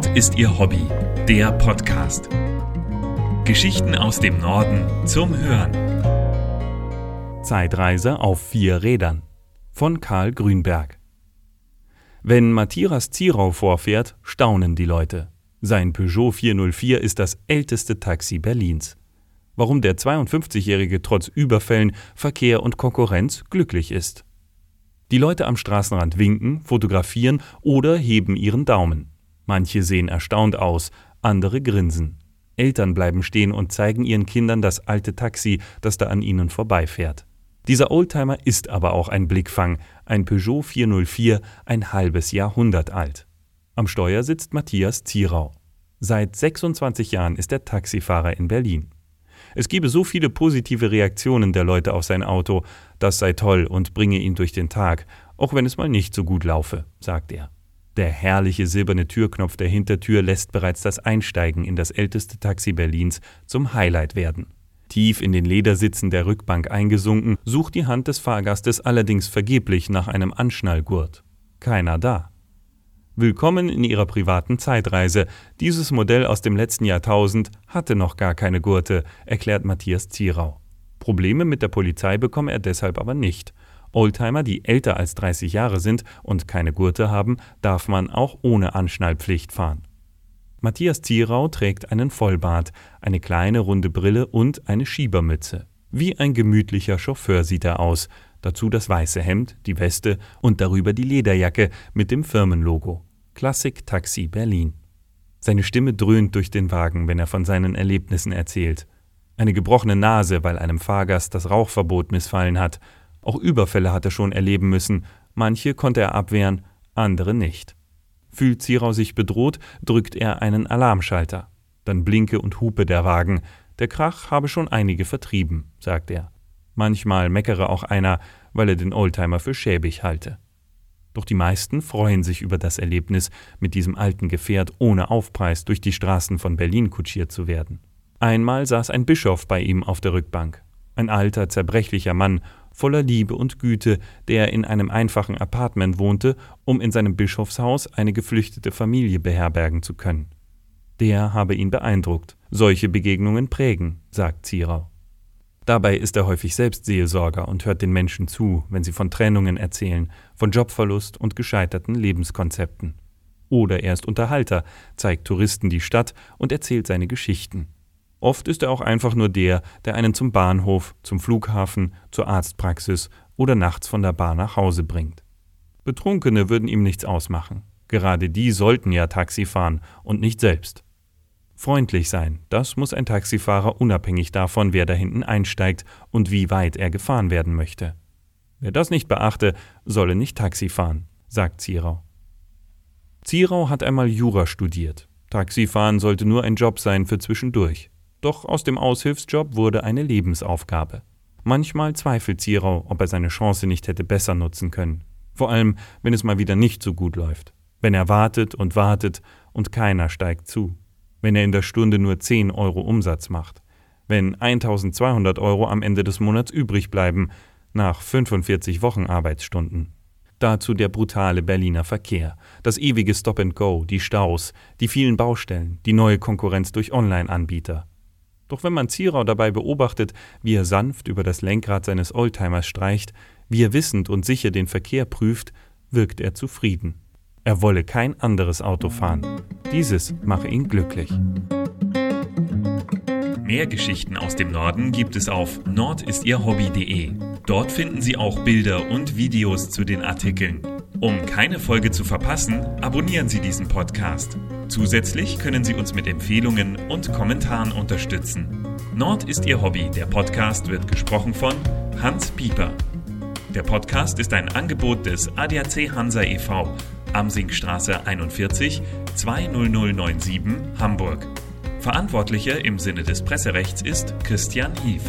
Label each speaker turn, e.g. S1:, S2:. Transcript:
S1: Nord ist ihr Hobby, der Podcast. Geschichten aus dem Norden zum Hören.
S2: Zeitreise auf vier Rädern von Karl Grünberg. Wenn Matthias Zierau vorfährt, staunen die Leute. Sein Peugeot 404 ist das älteste Taxi Berlins. Warum der 52-Jährige trotz Überfällen, Verkehr und Konkurrenz glücklich ist. Die Leute am Straßenrand winken, fotografieren oder heben ihren Daumen. Manche sehen erstaunt aus, andere grinsen. Eltern bleiben stehen und zeigen ihren Kindern das alte Taxi, das da an ihnen vorbeifährt. Dieser Oldtimer ist aber auch ein Blickfang, ein Peugeot 404, ein halbes Jahrhundert alt. Am Steuer sitzt Matthias Zierau. Seit 26 Jahren ist er Taxifahrer in Berlin. Es gebe so viele positive Reaktionen der Leute auf sein Auto, das sei toll und bringe ihn durch den Tag, auch wenn es mal nicht so gut laufe, sagt er. Der herrliche silberne Türknopf der Hintertür lässt bereits das Einsteigen in das älteste Taxi Berlins zum Highlight werden. Tief in den Ledersitzen der Rückbank eingesunken, sucht die Hand des Fahrgastes allerdings vergeblich nach einem Anschnallgurt. Keiner da. Willkommen in Ihrer privaten Zeitreise. Dieses Modell aus dem letzten Jahrtausend hatte noch gar keine Gurte, erklärt Matthias Zierau. Probleme mit der Polizei bekomme er deshalb aber nicht. Oldtimer, die älter als 30 Jahre sind und keine Gurte haben, darf man auch ohne Anschnallpflicht fahren. Matthias Zierau trägt einen Vollbart, eine kleine runde Brille und eine Schiebermütze. Wie ein gemütlicher Chauffeur sieht er aus, dazu das weiße Hemd, die Weste und darüber die Lederjacke mit dem Firmenlogo. Klassik Taxi Berlin. Seine Stimme dröhnt durch den Wagen, wenn er von seinen Erlebnissen erzählt. Eine gebrochene Nase, weil einem Fahrgast das Rauchverbot missfallen hat, auch Überfälle hat er schon erleben müssen, manche konnte er abwehren, andere nicht. Fühlt Zierau sich bedroht, drückt er einen Alarmschalter. Dann blinke und hupe der Wagen. Der Krach habe schon einige vertrieben, sagt er. Manchmal meckere auch einer, weil er den Oldtimer für schäbig halte. Doch die meisten freuen sich über das Erlebnis, mit diesem alten Gefährt ohne Aufpreis durch die Straßen von Berlin kutschiert zu werden. Einmal saß ein Bischof bei ihm auf der Rückbank. Ein alter, zerbrechlicher Mann, voller Liebe und Güte, der in einem einfachen Appartement wohnte, um in seinem Bischofshaus eine geflüchtete Familie beherbergen zu können. Der habe ihn beeindruckt. Solche Begegnungen prägen, sagt Zierau. Dabei ist er häufig selbst Seelsorger und hört den Menschen zu, wenn sie von Trennungen erzählen, von Jobverlust und gescheiterten Lebenskonzepten. Oder er ist Unterhalter, zeigt Touristen die Stadt und erzählt seine Geschichten. Oft ist er auch einfach nur der, der einen zum Bahnhof, zum Flughafen, zur Arztpraxis oder nachts von der Bahn nach Hause bringt. Betrunkene würden ihm nichts ausmachen. Gerade die sollten ja Taxi fahren und nicht selbst. Freundlich sein, das muss ein Taxifahrer unabhängig davon, wer da hinten einsteigt und wie weit er gefahren werden möchte. Wer das nicht beachte, solle nicht Taxi fahren, sagt Zierau. Zierau hat einmal Jura studiert. Taxifahren sollte nur ein Job sein für zwischendurch. Doch aus dem Aushilfsjob wurde eine Lebensaufgabe. Manchmal zweifelt Zierau, ob er seine Chance nicht hätte besser nutzen können. Vor allem, wenn es mal wieder nicht so gut läuft. Wenn er wartet und wartet und keiner steigt zu. Wenn er in der Stunde nur 10 Euro Umsatz macht. Wenn 1200 Euro am Ende des Monats übrig bleiben, nach 45 Wochen Arbeitsstunden. Dazu der brutale Berliner Verkehr, das ewige Stop and Go, die Staus, die vielen Baustellen, die neue Konkurrenz durch Online-Anbieter. Doch wenn man Zierau dabei beobachtet, wie er sanft über das Lenkrad seines Oldtimers streicht, wie er wissend und sicher den Verkehr prüft, wirkt er zufrieden. Er wolle kein anderes Auto fahren. Dieses mache ihn glücklich.
S1: Mehr Geschichten aus dem Norden gibt es auf nordistierhobby.de. Dort finden Sie auch Bilder und Videos zu den Artikeln. Um keine Folge zu verpassen, abonnieren Sie diesen Podcast. Zusätzlich können Sie uns mit Empfehlungen und Kommentaren unterstützen. Nord ist Ihr Hobby. Der Podcast wird gesprochen von Hans Pieper. Der Podcast ist ein Angebot des ADAC Hansa e.V. Amsingstraße 41 20097 Hamburg. Verantwortlicher im Sinne des Presserechts ist Christian Hief.